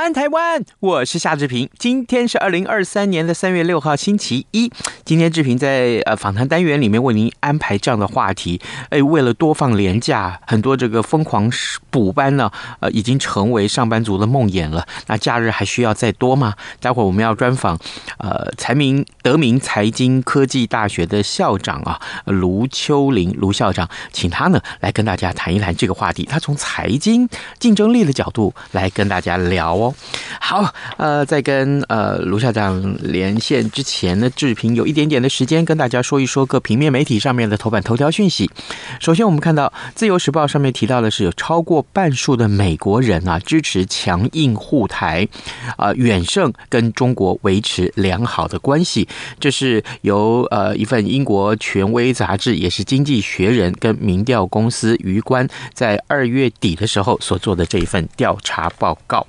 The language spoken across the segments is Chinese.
安，台湾！我是夏志平。今天是二零二三年的三月六号，星期一。今天志平在呃访谈单元里面为您安排这样的话题。哎，为了多放连假，很多这个疯狂补班呢，呃，已经成为上班族的梦魇了。那假日还需要再多吗？待会儿我们要专访呃财明德明财经科技大学的校长啊，卢秋林卢校长，请他呢来跟大家谈一谈这个话题。他从财经竞争力的角度来跟大家聊。哦，好，呃，在跟呃卢校长连线之前呢，志平有一点点的时间跟大家说一说各平面媒体上面的头版头条讯息。首先，我们看到《自由时报》上面提到的是，有超过半数的美国人啊支持强硬护台，啊远胜跟中国维持良好的关系。这是由呃一份英国权威杂志，也是《经济学人》跟民调公司鱼观在二月底的时候所做的这一份调查报告。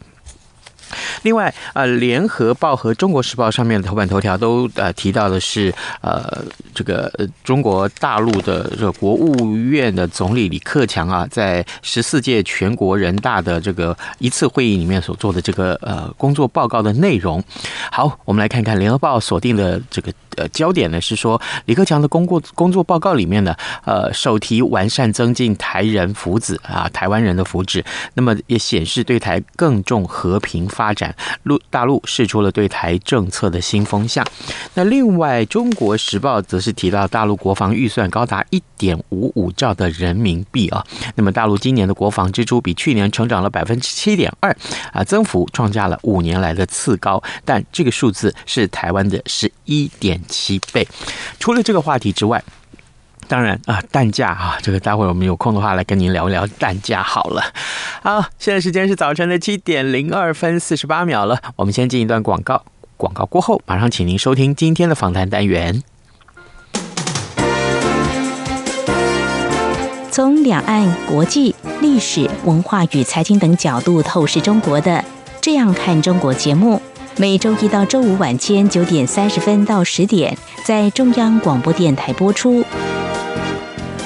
另外，呃，《联合报》和《中国时报》上面的头版头条都呃提到的是，呃，这个中国大陆的这个国务院的总理李克强啊，在十四届全国人大的这个一次会议里面所做的这个呃工作报告的内容。好，我们来看看《联合报》锁定的这个。呃，焦点呢是说李克强的工作工作报告里面呢，呃，首提完善增进台人福祉啊，台湾人的福祉。那么也显示对台更重和平发展，陆大陆试出了对台政策的新风向。那另外，《中国时报》则是提到大陆国防预算高达一点五五兆的人民币啊。那么大陆今年的国防支出比去年成长了百分之七点二啊，增幅创下了五年来的次高。但这个数字是台湾的十一点七倍。除了这个话题之外，当然啊，蛋价啊，这个待会儿我们有空的话来跟您聊一聊蛋价好了。好，现在时间是早晨的七点零二分四十八秒了，我们先进一段广告，广告过后马上请您收听今天的访谈单元。从两岸、国际、历史、文化与财经等角度透视中国的，这样看中国节目。每周一到周五晚间九点三十分到十点，在中央广播电台播出。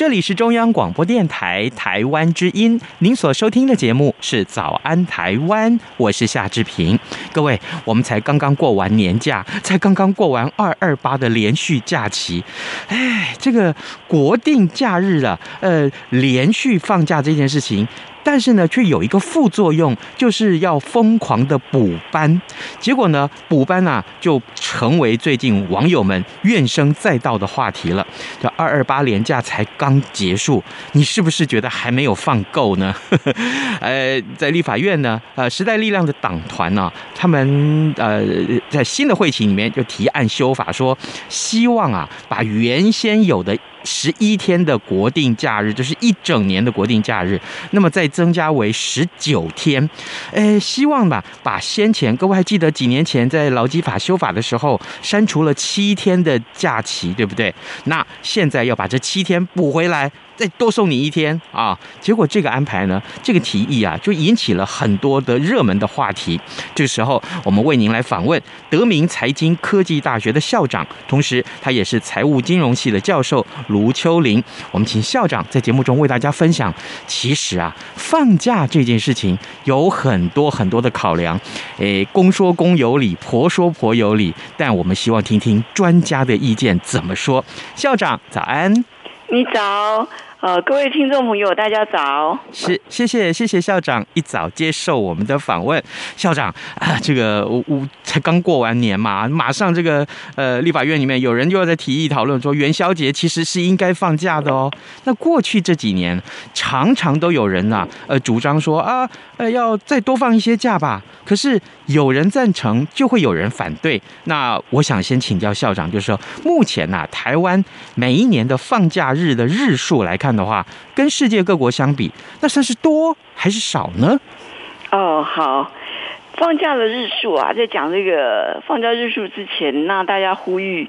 这里是中央广播电台台湾之音，您所收听的节目是《早安台湾》，我是夏志平。各位，我们才刚刚过完年假，才刚刚过完二二八的连续假期，哎，这个国定假日啊，呃，连续放假这件事情。但是呢，却有一个副作用，就是要疯狂的补班。结果呢，补班啊，就成为最近网友们怨声载道的话题了。这二二八连假才刚结束，你是不是觉得还没有放够呢？呃，在立法院呢，呃，时代力量的党团呢，他们呃在新的会期里面就提案修法，说希望啊，把原先有的十一天的国定假日，就是一整年的国定假日，那么再增加为十九天。诶，希望吧，把先前各位还记得几年前在劳基法修法的时候删除了七天的假期，对不对？那现在要把这七天补回来。再多送你一天啊！结果这个安排呢，这个提议啊，就引起了很多的热门的话题。这个时候，我们为您来访问德明财经科技大学的校长，同时他也是财务金融系的教授卢秋玲。我们请校长在节目中为大家分享。其实啊，放假这件事情有很多很多的考量。诶，公说公有理，婆说婆有理，但我们希望听听专家的意见怎么说。校长早安，你早。呃，各位听众朋友，大家早。是，谢谢，谢谢校长一早接受我们的访问。校长啊，这个我我才刚过完年嘛，马上这个呃立法院里面有人又要在提议讨论说元宵节其实是应该放假的哦。那过去这几年常常都有人呐、呃主张说啊，呃要再多放一些假吧。可是有人赞成，就会有人反对。那我想先请教校长，就是说目前呐、台湾每一年的放假日的日数来看。的话，跟世界各国相比，那算是多还是少呢？哦，好，放假的日数啊，在讲这个放假日数之前，那大家呼吁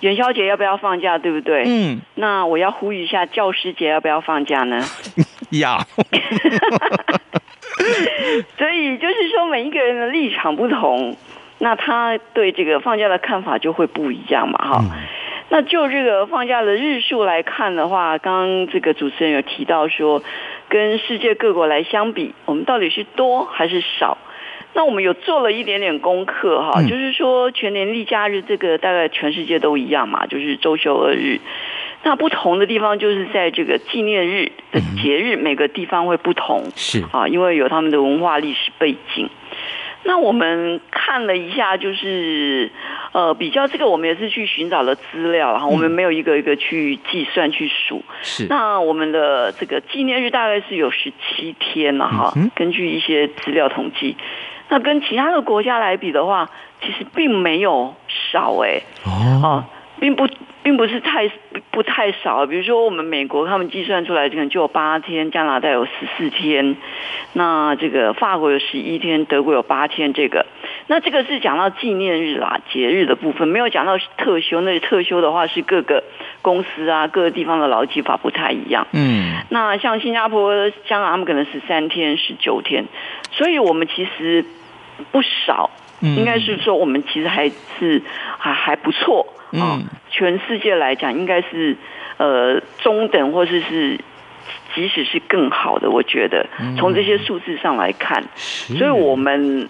元宵节要不要放假，对不对？嗯。那我要呼吁一下，教师节要不要放假呢？要。所以就是说，每一个人的立场不同，那他对这个放假的看法就会不一样嘛，哈。嗯那就这个放假的日数来看的话，刚刚这个主持人有提到说，跟世界各国来相比，我们到底是多还是少？那我们有做了一点点功课哈，嗯、就是说全年例假日这个大概全世界都一样嘛，就是周休二日。那不同的地方就是在这个纪念日的节日，每个地方会不同，是啊，因为有他们的文化历史背景。那我们看了一下，就是呃，比较这个，我们也是去寻找了资料，然后我们没有一个一个去计算去数。是。那我们的这个纪念日大概是有十七天了哈，根据一些资料统计，那跟其他的国家来比的话，其实并没有少哎。哦。并不。并不是太不太少，比如说我们美国他们计算出来可能就有八天，加拿大有十四天，那这个法国有十一天，德国有八天。这个，那这个是讲到纪念日啦、节日的部分，没有讲到特休。那特休的话是各个公司啊、各个地方的劳基法不太一样。嗯，那像新加坡、香港他们可能十三天、十九天，所以我们其实不少，应该是说我们其实还是还还不错。嗯，全世界来讲，应该是呃中等，或者是，是即使是更好的，我觉得从这些数字上来看，嗯、所以我们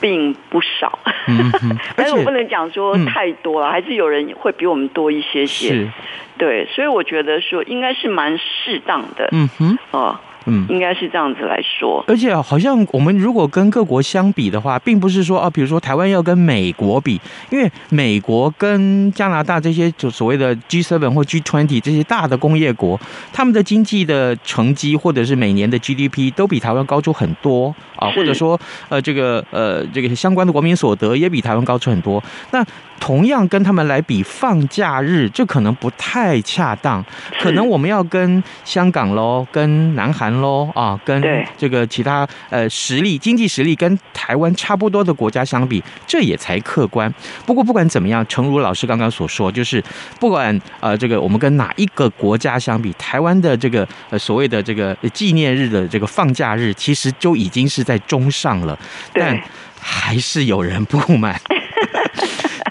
并不少，嗯、但是我不能讲说太多了，嗯、还是有人会比我们多一些些，是。对，所以我觉得说应该是蛮适当的，嗯哼，哦。嗯，应该是这样子来说。而且好像我们如果跟各国相比的话，并不是说啊，比如说台湾要跟美国比，因为美国跟加拿大这些就所谓的 G7 或 G20 这些大的工业国，他们的经济的成绩或者是每年的 GDP 都比台湾高出很多啊，或者说呃这个呃这个相关的国民所得也比台湾高出很多。那同样跟他们来比放假日，这可能不太恰当。可能我们要跟香港喽，跟南韩喽，啊，跟这个其他呃实力、经济实力跟台湾差不多的国家相比，这也才客观。不过不管怎么样，诚如老师刚刚所说，就是不管呃这个我们跟哪一个国家相比，台湾的这个呃所谓的这个纪念日的这个放假日，其实就已经是在中上了，但还是有人不满。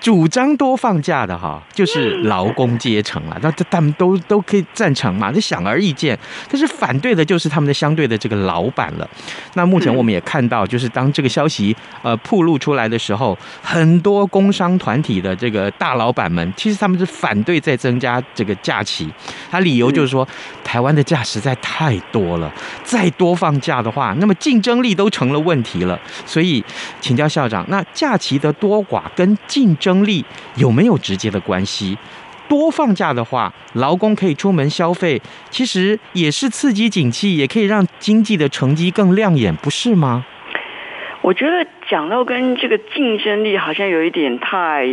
主张多放假的哈，就是劳工阶层了，那这他们都都可以赞成嘛，这显而易见。但是反对的就是他们的相对的这个老板了。那目前我们也看到，就是当这个消息呃曝露出来的时候，很多工商团体的这个大老板们，其实他们是反对再增加这个假期。他理由就是说，台湾的假实在太多了，再多放假的话，那么竞争力都成了问题了。所以请教校长，那假期的多寡跟竞争生力有没有直接的关系？多放假的话，劳工可以出门消费，其实也是刺激景气，也可以让经济的成绩更亮眼，不是吗？我觉得讲到跟这个竞争力好像有一点太，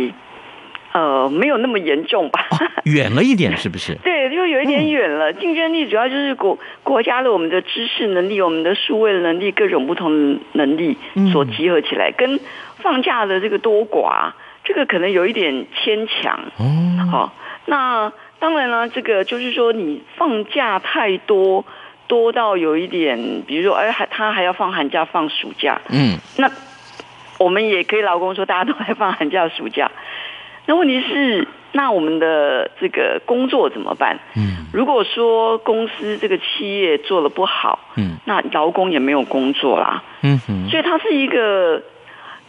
呃，没有那么严重吧？哦、远了一点，是不是？对，就有一点远了。竞争力主要就是国国家的我们的知识能力、我们的数位能力、各种不同的能力所集合起来，跟放假的这个多寡，这个可能有一点牵强。哦，好，那当然了，这个就是说你放假太多，多到有一点，比如说，哎，还他还要放寒假、放暑假。嗯，那我们也可以劳工说，大家都还放寒假、暑假。那问题是，那我们的这个工作怎么办？嗯，如果说公司这个企业做的不好，嗯，那劳工也没有工作啦。嗯哼，所以它是一个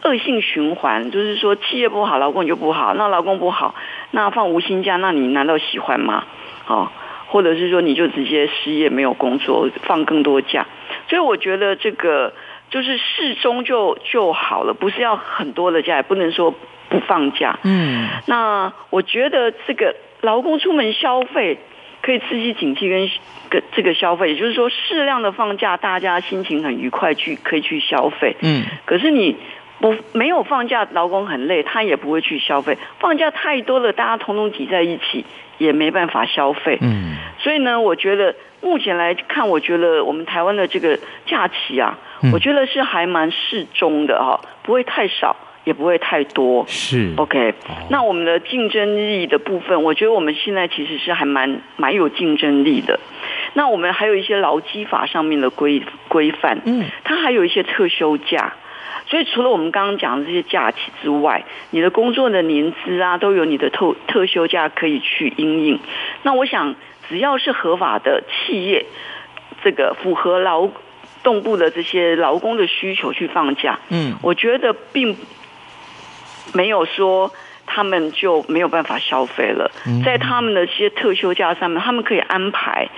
恶性循环，就是说企业不好，劳工就不好。那劳工不好，那放无薪假，那你难道喜欢吗？哦，或者是说你就直接失业，没有工作，放更多假。所以我觉得这个就是适中就就好了，不是要很多的假，也不能说。不放假，嗯，那我觉得这个劳工出门消费可以刺激经济跟跟这个消费，也就是说适量的放假，大家心情很愉快去可以去消费，嗯，可是你不没有放假，劳工很累，他也不会去消费。放假太多了，大家统统挤在一起，也没办法消费，嗯，所以呢，我觉得目前来看，我觉得我们台湾的这个假期啊，我觉得是还蛮适中的哈，不会太少。也不会太多，是 OK。那我们的竞争力的部分，我觉得我们现在其实是还蛮蛮有竞争力的。那我们还有一些劳基法上面的规规范，嗯，它还有一些特休假。所以除了我们刚刚讲的这些假期之外，你的工作的年资啊，都有你的特特休假可以去应应。那我想，只要是合法的企业，这个符合劳动部的这些劳工的需求去放假，嗯，我觉得并。没有说他们就没有办法消费了，在他们的一些特休假上面，他们可以安排，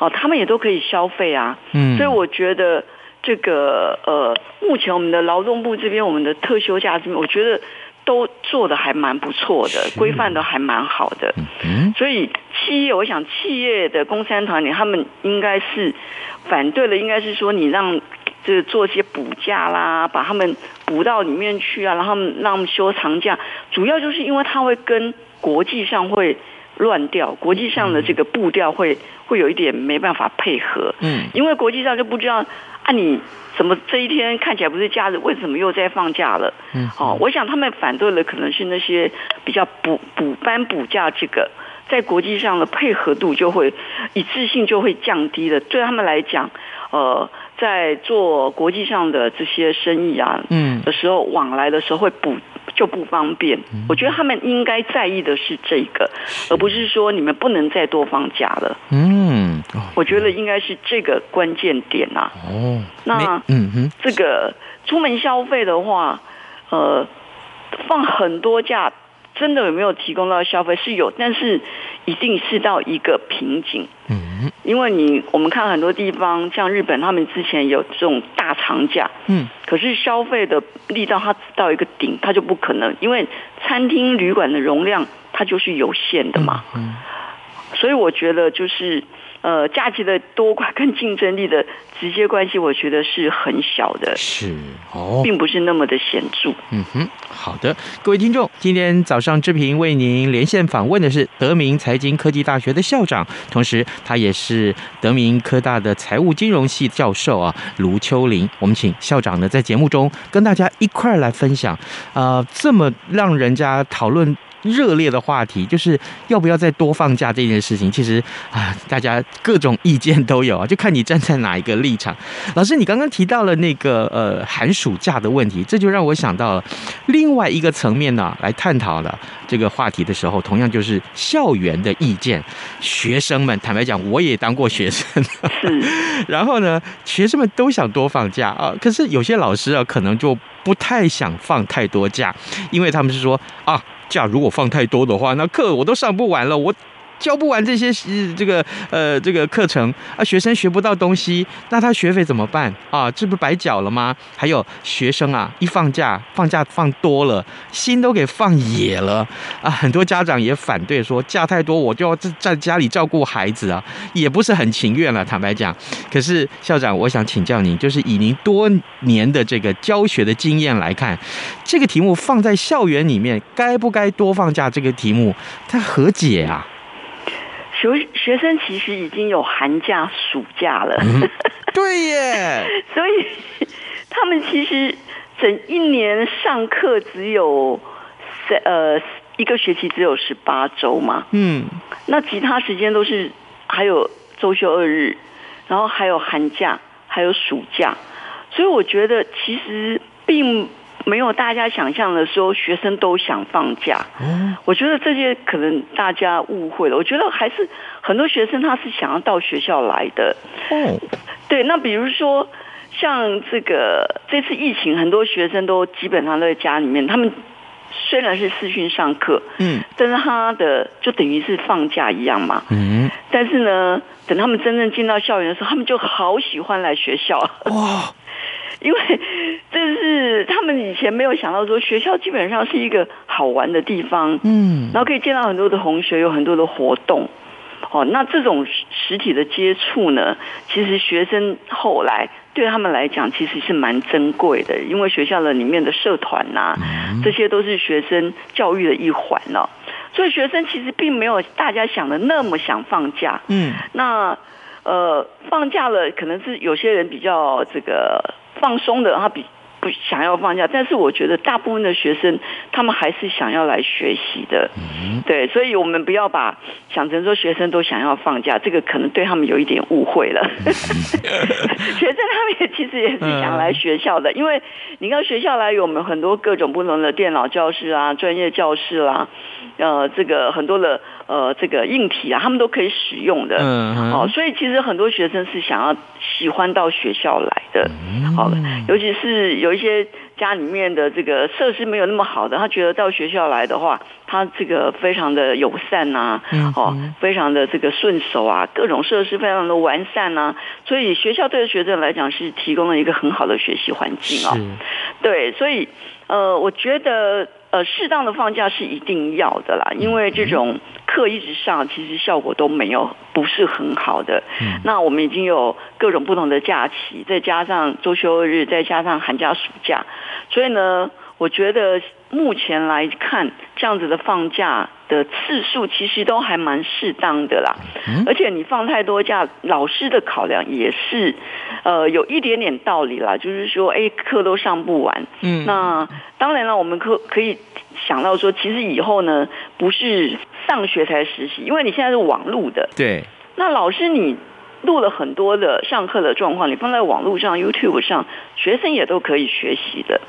哦，他们也都可以消费啊。嗯，所以我觉得这个呃，目前我们的劳动部这边，我们的特休假这边，我觉得都做的还蛮不错的，规范的还蛮好的。嗯，所以企业，我想企业的工三团体，他们应该是反对的，应该是说你让。就是做些补假啦，把他们补到里面去啊，然后让他们休长假，主要就是因为他会跟国际上会乱掉，国际上的这个步调会会有一点没办法配合。嗯，因为国际上就不知道啊，你怎么这一天看起来不是假日，为什么又在放假了？嗯，哦，我想他们反对的可能是那些比较补补班补假这个，在国际上的配合度就会一致性就会降低了，对他们来讲，呃。在做国际上的这些生意啊，嗯，的时候往来的时候会补就不方便。我觉得他们应该在意的是这个，而不是说你们不能再多放假了。嗯，我觉得应该是这个关键点啊。哦，那嗯哼，这个出门消费的话，呃，放很多假，真的有没有提供到消费是有，但是一定是到一个瓶颈。嗯，因为你我们看很多地方，像日本，他们之前有这种大长假，嗯，可是消费的力道它到一个顶，它就不可能，因为餐厅旅馆的容量它就是有限的嘛。嗯，所以我觉得就是。呃，假期的多寡跟竞争力的直接关系，我觉得是很小的，是哦，并不是那么的显著。嗯哼，好的，各位听众，今天早上志平为您连线访问的是德明财经科技大学的校长，同时他也是德明科大的财务金融系教授啊，卢秋玲。我们请校长呢在节目中跟大家一块儿来分享啊、呃，这么让人家讨论。热烈的话题就是要不要再多放假这件事情，其实啊，大家各种意见都有啊，就看你站在哪一个立场。老师，你刚刚提到了那个呃寒暑假的问题，这就让我想到了另外一个层面呢、啊，来探讨了这个话题的时候，同样就是校园的意见。学生们坦白讲，我也当过学生，然后呢，学生们都想多放假啊，可是有些老师啊，可能就不太想放太多假，因为他们是说啊。假如果放太多的话，那课我都上不完了，我。教不完这些这个呃这个课程啊，学生学不到东西，那他学费怎么办啊？这不白缴了吗？还有学生啊，一放假放假放多了，心都给放野了啊！很多家长也反对说，假太多我就要在家里照顾孩子啊，也不是很情愿了。坦白讲，可是校长，我想请教您，就是以您多年的这个教学的经验来看，这个题目放在校园里面该不该多放假？这个题目它何解啊？学学生其实已经有寒假、暑假了。嗯、对耶，所以 他们其实整一年上课只有呃一个学期只有十八周嘛。嗯，那其他时间都是还有周休二日，然后还有寒假，还有暑假，所以我觉得其实并。没有大家想象的说，学生都想放假。嗯，我觉得这些可能大家误会了。我觉得还是很多学生他是想要到学校来的。哦，对，那比如说像这个这次疫情，很多学生都基本上都在家里面。他们虽然是视讯上课，嗯，但是他的就等于是放假一样嘛。嗯，但是呢，等他们真正进到校园的时候，他们就好喜欢来学校。哇。因为这是他们以前没有想到，说学校基本上是一个好玩的地方，嗯，然后可以见到很多的同学，有很多的活动，哦，那这种实体的接触呢，其实学生后来对他们来讲，其实是蛮珍贵的，因为学校的里面的社团呐、啊，这些都是学生教育的一环哦，所以学生其实并没有大家想的那么想放假，嗯，那呃，放假了，可能是有些人比较这个。放松的，他比不想要放假，但是我觉得大部分的学生，他们还是想要来学习的，对，所以我们不要把想成说学生都想要放假，这个可能对他们有一点误会了。学生他们也其实也是想来学校的，因为你看学校来有我们很多各种不同的电脑教室啊、专业教室啦，呃，这个很多的。呃，这个硬体啊，他们都可以使用的，嗯，哦，所以其实很多学生是想要喜欢到学校来的，好，尤其是有一些家里面的这个设施没有那么好的，他觉得到学校来的话，他这个非常的友善呐，哦，非常的这个顺手啊，各种设施非常的完善呐，所以学校对学生来讲是提供了一个很好的学习环境啊，对，所以呃，我觉得。呃，适当的放假是一定要的啦，因为这种课一直上，其实效果都没有，不是很好的。嗯。那我们已经有各种不同的假期，再加上周休日，再加上寒假暑假，所以呢，我觉得目前来看，这样子的放假的次数其实都还蛮适当的啦。嗯。而且你放太多假，老师的考量也是，呃，有一点点道理啦，就是说，哎，课都上不完。嗯。那当然了，我们可可以。想到说，其实以后呢，不是上学才实习，因为你现在是网路的。对。那老师，你录了很多的上课的状况，你放在网络上、YouTube 上，学生也都可以学习的。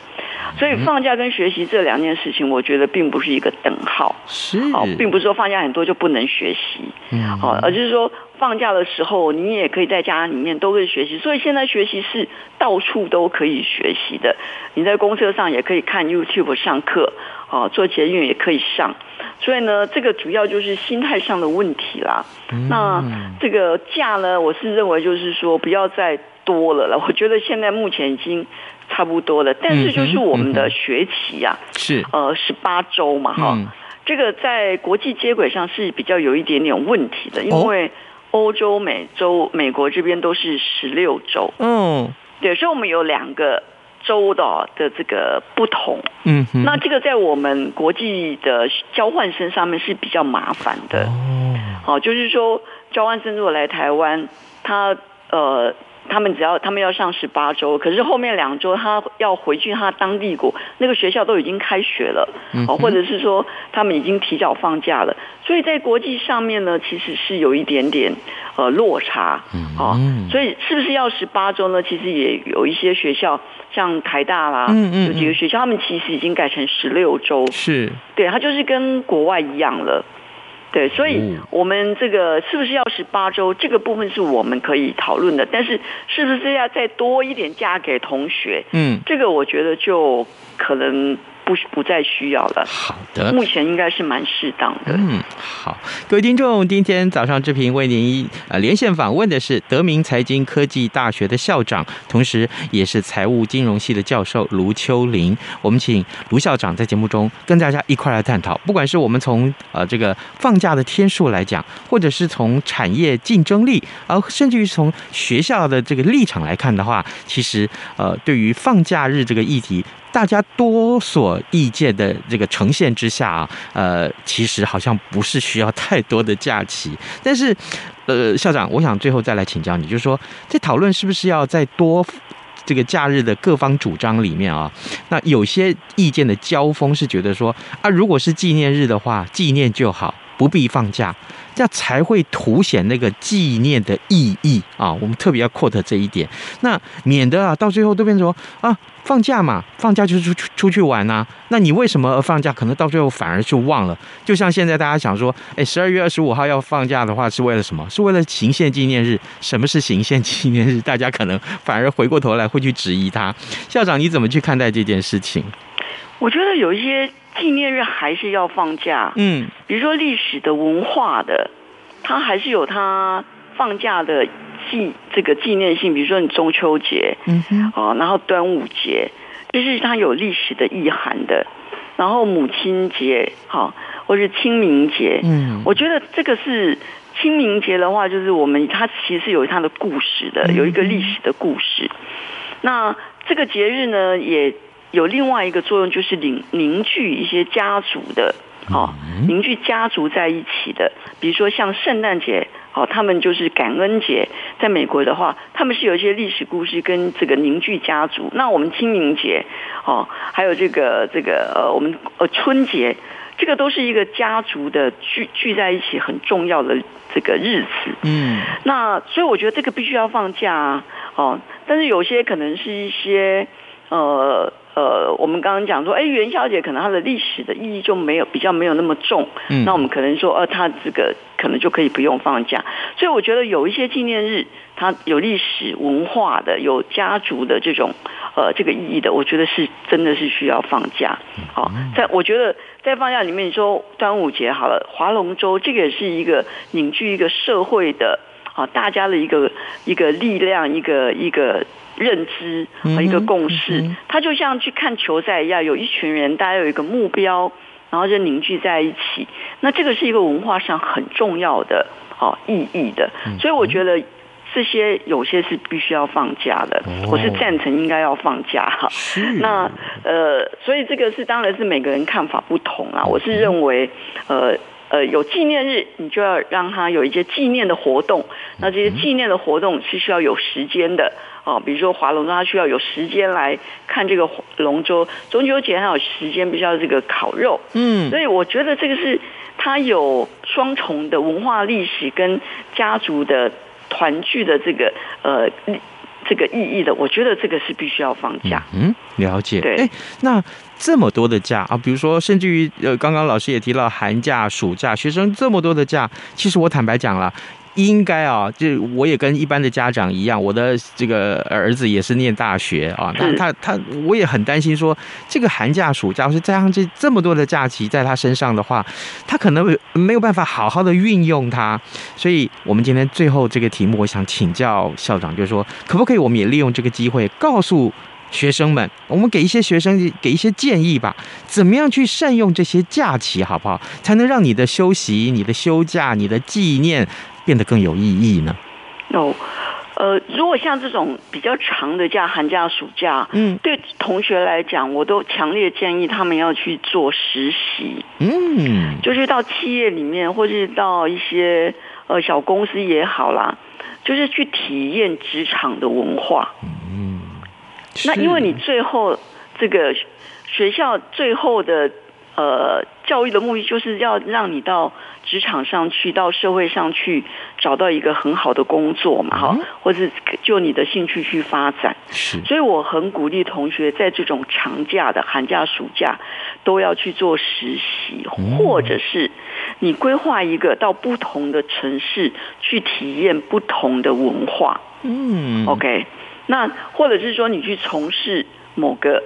所以放假跟学习这两件事情，我觉得并不是一个等号。是。哦，并不是说放假很多就不能学习。嗯。好，而就是说放假的时候，你也可以在家里面都可以学习。所以现在学习是到处都可以学习的。你在公车上也可以看 YouTube 上课。哦，做捷运也可以上，所以呢，这个主要就是心态上的问题啦。嗯、那这个假呢，我是认为就是说不要再多了了。我觉得现在目前已经差不多了，但是就是我们的学期呀、啊，是、呃十八周嘛，哈、嗯，这个在国际接轨上是比较有一点点问题的，因为欧洲、美洲、美国这边都是十六周，嗯，对，所以我们有两个。州的的这个不同，嗯，那这个在我们国际的交换生上面是比较麻烦的，哦，好，就是说交换生如果来台湾，他呃。他们只要他们要上十八周，可是后面两周他要回去他当地国，那个学校都已经开学了，哦，或者是说他们已经提早放假了，所以在国际上面呢，其实是有一点点呃落差，哦，所以是不是要十八周呢？其实也有一些学校，像台大啦，有几个学校他们其实已经改成十六周，是。对，他就是跟国外一样了。对，所以我们这个是不是要十八周？这个部分是我们可以讨论的，但是是不是要再多一点假给同学？嗯，这个我觉得就可能。不不再需要了。好的，目前应该是蛮适当的。嗯，好，各位听众，今天早上志平为您呃连线访问的是德明财经科技大学的校长，同时也是财务金融系的教授卢秋玲。我们请卢校长在节目中跟大家一块来探讨，不管是我们从呃这个放假的天数来讲，或者是从产业竞争力，而甚至于从学校的这个立场来看的话，其实呃对于放假日这个议题。大家多所意见的这个呈现之下啊，呃，其实好像不是需要太多的假期。但是，呃，校长，我想最后再来请教你，就是说，在讨论是不是要再多这个假日的各方主张里面啊，那有些意见的交锋是觉得说啊，如果是纪念日的话，纪念就好。不必放假，这样才会凸显那个纪念的意义啊！我们特别要 quote 这一点，那免得啊，到最后都变成说啊，放假嘛，放假就是出出出去玩啊。那你为什么放假？可能到最后反而就忘了。就像现在大家想说，哎，十二月二十五号要放假的话，是为了什么？是为了行宪纪念日。什么是行宪纪念日？大家可能反而回过头来会去质疑他。校长，你怎么去看待这件事情？我觉得有一些。纪念日还是要放假，嗯，比如说历史的、文化的，它还是有它放假的纪这个纪念性。比如说你中秋节，嗯哼，哦，然后端午节，就是它有历史的意涵的。然后母亲节，好，或是清明节，嗯，我觉得这个是清明节的话，就是我们它其实有它的故事的，有一个历史的故事。那这个节日呢，也。有另外一个作用，就是凝凝聚一些家族的，哦，凝聚家族在一起的。比如说像圣诞节，哦，他们就是感恩节。在美国的话，他们是有一些历史故事跟这个凝聚家族。那我们清明节，哦，还有这个这个呃，我们呃春节，这个都是一个家族的聚聚在一起很重要的这个日子。嗯，那所以我觉得这个必须要放假啊，哦，但是有些可能是一些呃。呃，我们刚刚讲说，哎，元宵节可能它的历史的意义就没有比较没有那么重，嗯，那我们可能说，呃，它这个可能就可以不用放假。所以我觉得有一些纪念日，它有历史文化的、有家族的这种呃这个意义的，我觉得是真的是需要放假。好，在我觉得在放假里面，你说端午节好了，划龙舟这个也是一个凝聚一个社会的啊，大家的一个一个力量，一个一个。认知和一个共识，它就像去看球赛一样，有一群人，大家有一个目标，然后就凝聚在一起。那这个是一个文化上很重要的哦意义的，所以我觉得这些有些是必须要放假的，我是赞成应该要放假。哈。那呃，所以这个是当然是每个人看法不同啊。我是认为呃呃有纪念日，你就要让他有一些纪念的活动，那这些纪念的活动是需要有时间的。哦，比如说划龙舟，它需要有时间来看这个龙舟；中秋节还有时间，必须要这个烤肉。嗯，所以我觉得这个是它有双重的文化历史跟家族的团聚的这个呃这个意义的。我觉得这个是必须要放假。嗯，了解。对，哎，那这么多的假啊，比如说甚至于呃，刚刚老师也提到寒假、暑假，学生这么多的假，其实我坦白讲了。应该啊，就我也跟一般的家长一样，我的这个儿子也是念大学啊。那他他我也很担心说，这个寒假暑假，或是加上这这么多的假期在他身上的话，他可能没有办法好好的运用它。所以，我们今天最后这个题目，我想请教校长，就是说，可不可以我们也利用这个机会，告诉学生们，我们给一些学生给一些建议吧，怎么样去善用这些假期，好不好？才能让你的休息、你的休假、你的纪念。变得更有意义呢？哦，呃，如果像这种比较长的假，寒假、暑假，嗯，对同学来讲，我都强烈建议他们要去做实习，嗯，就是到企业里面，或是到一些呃小公司也好啦，就是去体验职场的文化，嗯，那因为你最后这个学校最后的。呃，教育的目的就是要让你到职场上去，到社会上去找到一个很好的工作嘛，哈，或者就你的兴趣去发展。是，所以我很鼓励同学在这种长假的寒假、暑假都要去做实习，或者是你规划一个到不同的城市去体验不同的文化。嗯，OK，那或者是说你去从事某个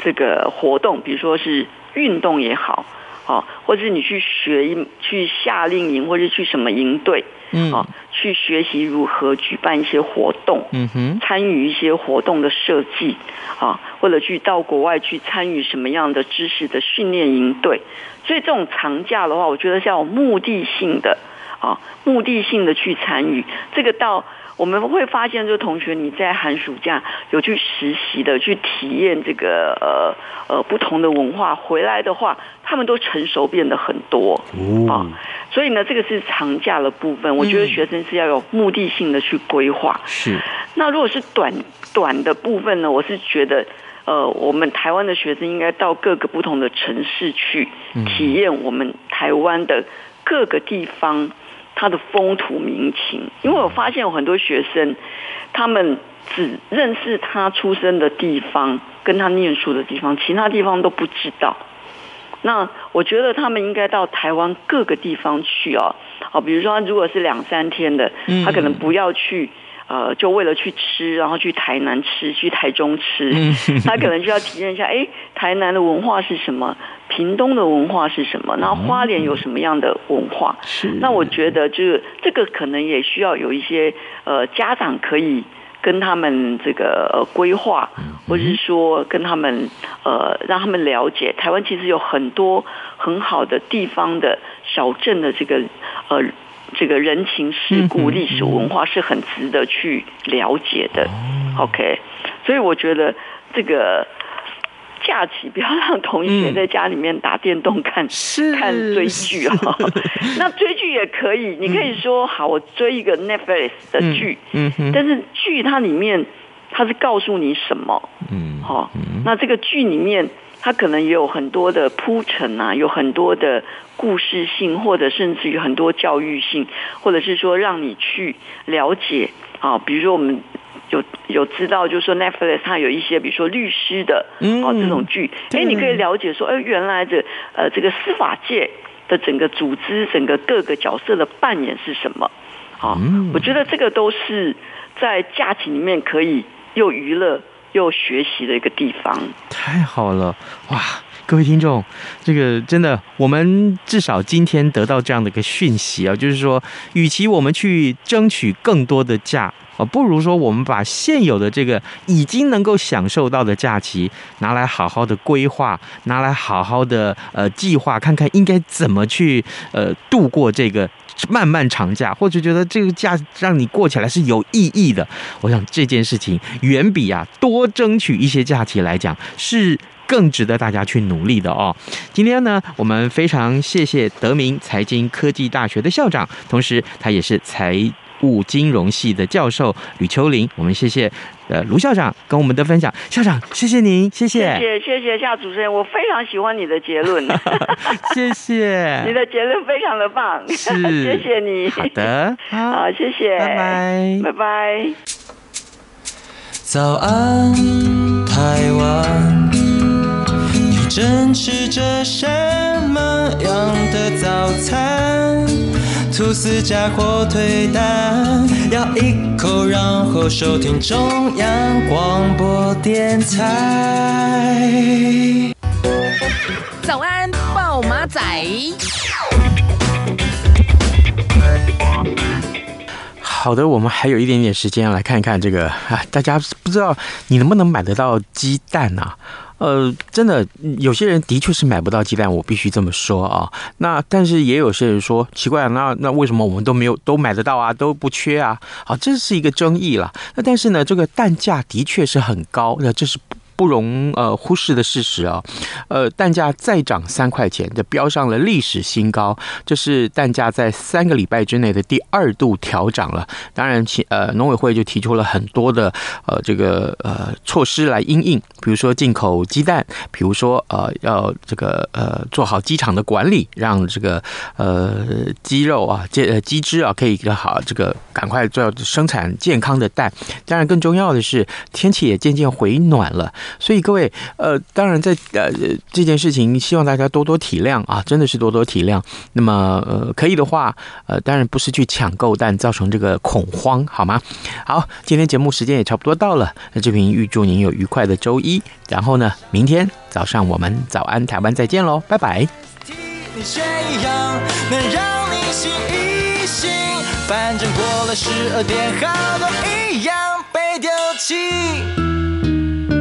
这个活动，比如说是。运动也好，哦，或者是你去学一去夏令营，或者去什么营队，嗯，哦，去学习如何举办一些活动，嗯哼，参与一些活动的设计，啊，或者去到国外去参与什么样的知识的训练营队。所以这种长假的话，我觉得是要有目的性的，啊，目的性的去参与，这个到我们会发现，就同学你在寒暑假有去实习的，去体验这个呃呃不同的文化，回来的话，他们都成熟变得很多啊。所以呢，这个是长假的部分，我觉得学生是要有目的性的去规划。是。那如果是短短的部分呢，我是觉得。呃，我们台湾的学生应该到各个不同的城市去体验我们台湾的各个地方它的风土民情，因为我发现有很多学生，他们只认识他出生的地方跟他念书的地方，其他地方都不知道。那我觉得他们应该到台湾各个地方去哦，好，比如说如果是两三天的，他可能不要去。呃，就为了去吃，然后去台南吃，去台中吃，他可能就要体验一下，哎，台南的文化是什么？屏东的文化是什么？然后花莲有什么样的文化？是。那我觉得，就是这个可能也需要有一些呃家长可以跟他们这个呃规划，或者是说跟他们呃让他们了解，台湾其实有很多很好的地方的小镇的这个呃。这个人情世故、历史文化是很值得去了解的。OK，所以我觉得这个假期不要让同学在家里面打电动看、嗯、看追剧哈。那追剧也可以，你可以说好，我追一个 Netflix 的剧，嗯嗯、但是剧它里面它是告诉你什么？嗯，好，那这个剧里面。它可能也有很多的铺陈啊，有很多的故事性，或者甚至于很多教育性，或者是说让你去了解啊。比如说我们有有知道，就是说 Netflix 它有一些，比如说律师的哦这种剧，哎，你可以了解说，哎，原来的呃这个司法界的整个组织，整个各个角色的扮演是什么？啊，我觉得这个都是在假期里面可以又娱乐。又学习的一个地方，太好了哇！各位听众，这个真的，我们至少今天得到这样的一个讯息啊，就是说，与其我们去争取更多的假啊，不如说我们把现有的这个已经能够享受到的假期拿来好好的规划，拿来好好的呃计划，看看应该怎么去呃度过这个。漫漫长假，或者觉得这个假让你过起来是有意义的，我想这件事情远比啊多争取一些假期来讲是更值得大家去努力的哦。今天呢，我们非常谢谢德明财经科技大学的校长，同时他也是财务金融系的教授吕秋玲，我们谢谢。呃，卢校长跟我们的分享，校长，谢谢您，谢谢，谢谢，谢谢夏主持人，我非常喜欢你的结论，谢谢，你的结论非常的棒，是，谢谢你，好的，好，谢谢，拜拜，拜拜。早安，台湾，你正吃着什么样的早餐？吐司加火腿蛋，咬一口，然后收听中央广播电台。早安，暴马仔。好的，我们还有一点点时间来看一看这个啊，大家不知道你能不能买得到鸡蛋啊？呃，真的，有些人的确是买不到鸡蛋，我必须这么说啊。那但是也有些人说奇怪，那那为什么我们都没有都买得到啊，都不缺啊？好，这是一个争议了。那但是呢，这个蛋价的确是很高，那这是。不容呃忽视的事实啊，呃，蛋价再涨三块钱，就飙上了历史新高。这是蛋价在三个礼拜之内的第二度调涨了。当然，其呃农委会就提出了很多的呃这个呃措施来因应，比如说进口鸡蛋，比如说呃要这个呃做好鸡场的管理，让这个呃鸡肉啊鸡呃鸡汁啊可以好这个赶快做生产健康的蛋。当然，更重要的是天气也渐渐回暖了。所以各位，呃，当然在呃这件事情，希望大家多多体谅啊，真的是多多体谅。那么呃，可以的话，呃，当然不是去抢购但，造成这个恐慌，好吗？好，今天节目时间也差不多到了，那这边预祝您有愉快的周一。然后呢，明天早上我们早安台湾再见喽，拜拜。